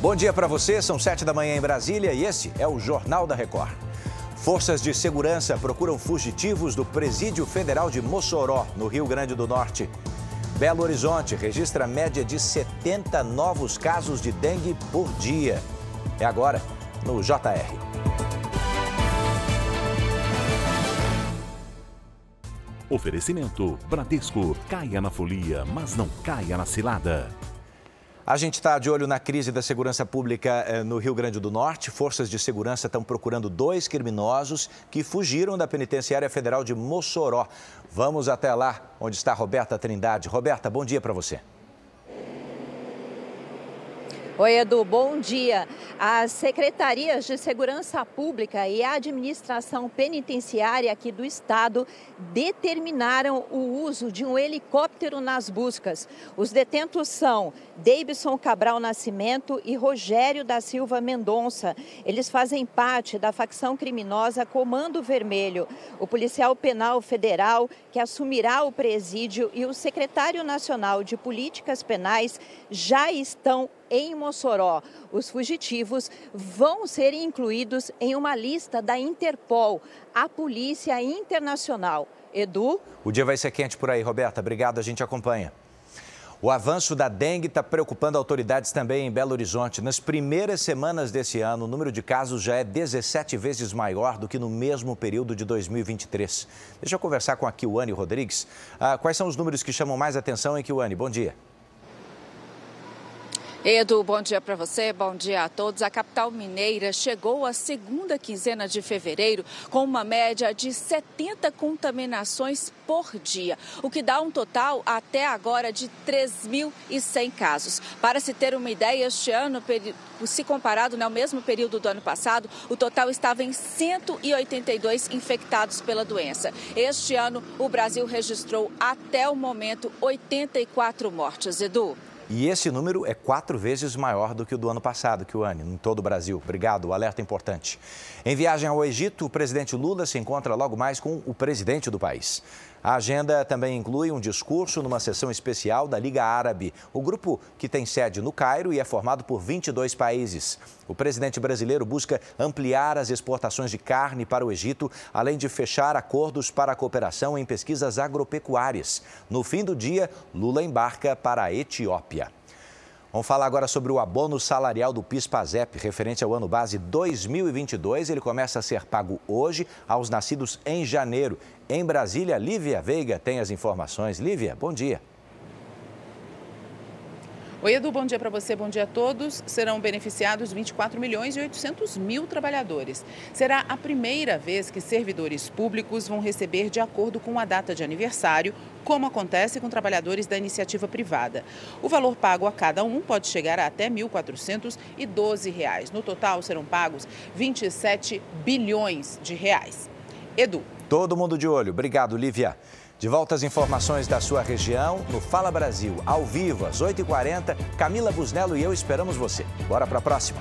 Bom dia para você, são sete da manhã em Brasília e esse é o Jornal da Record. Forças de segurança procuram fugitivos do Presídio Federal de Mossoró, no Rio Grande do Norte. Belo Horizonte registra média de 70 novos casos de dengue por dia. É agora, no JR. Oferecimento Bradesco. Caia na folia, mas não caia na cilada. A gente está de olho na crise da segurança pública eh, no Rio Grande do Norte. Forças de segurança estão procurando dois criminosos que fugiram da penitenciária federal de Mossoró. Vamos até lá, onde está Roberta Trindade. Roberta, bom dia para você. Oi, Edu, bom dia. As secretarias de Segurança Pública e a Administração Penitenciária aqui do Estado determinaram o uso de um helicóptero nas buscas. Os detentos são Davidson Cabral Nascimento e Rogério da Silva Mendonça. Eles fazem parte da facção criminosa Comando Vermelho. O policial penal federal que assumirá o presídio e o secretário nacional de políticas penais já estão em Mossoró. Os fugitivos vão ser incluídos em uma lista da Interpol, a Polícia Internacional. Edu? O dia vai ser quente por aí, Roberta. Obrigado, a gente acompanha. O avanço da dengue está preocupando autoridades também em Belo Horizonte. Nas primeiras semanas desse ano, o número de casos já é 17 vezes maior do que no mesmo período de 2023. Deixa eu conversar com a Kiwane Rodrigues. Ah, quais são os números que chamam mais atenção em Kiwane? Bom dia. Edu, bom dia para você, bom dia a todos. A capital mineira chegou à segunda quinzena de fevereiro com uma média de 70 contaminações por dia, o que dá um total até agora de 3.100 casos. Para se ter uma ideia, este ano, se comparado ao mesmo período do ano passado, o total estava em 182 infectados pela doença. Este ano, o Brasil registrou até o momento 84 mortes. Edu. E esse número é quatro vezes maior do que o do ano passado, que o ano, em todo o Brasil. Obrigado, alerta importante. Em viagem ao Egito, o presidente Lula se encontra logo mais com o presidente do país. A agenda também inclui um discurso numa sessão especial da Liga Árabe, o grupo que tem sede no Cairo e é formado por 22 países. O presidente brasileiro busca ampliar as exportações de carne para o Egito, além de fechar acordos para a cooperação em pesquisas agropecuárias. No fim do dia, Lula embarca para a Etiópia. Vamos falar agora sobre o abono salarial do PIS/PASEP, referente ao ano base 2022. Ele começa a ser pago hoje aos nascidos em janeiro. Em Brasília, Lívia Veiga tem as informações. Lívia, bom dia. Oi, Edu, bom dia para você, bom dia a todos. Serão beneficiados 24 milhões e 800 mil trabalhadores. Será a primeira vez que servidores públicos vão receber de acordo com a data de aniversário, como acontece com trabalhadores da iniciativa privada. O valor pago a cada um pode chegar a até R$ 1.412. No total, serão pagos 27 bilhões de reais. Edu. Todo mundo de olho. Obrigado, Lívia. De volta às informações da sua região no Fala Brasil, ao vivo, às 8h40. Camila Busnello e eu esperamos você. Bora para a próxima.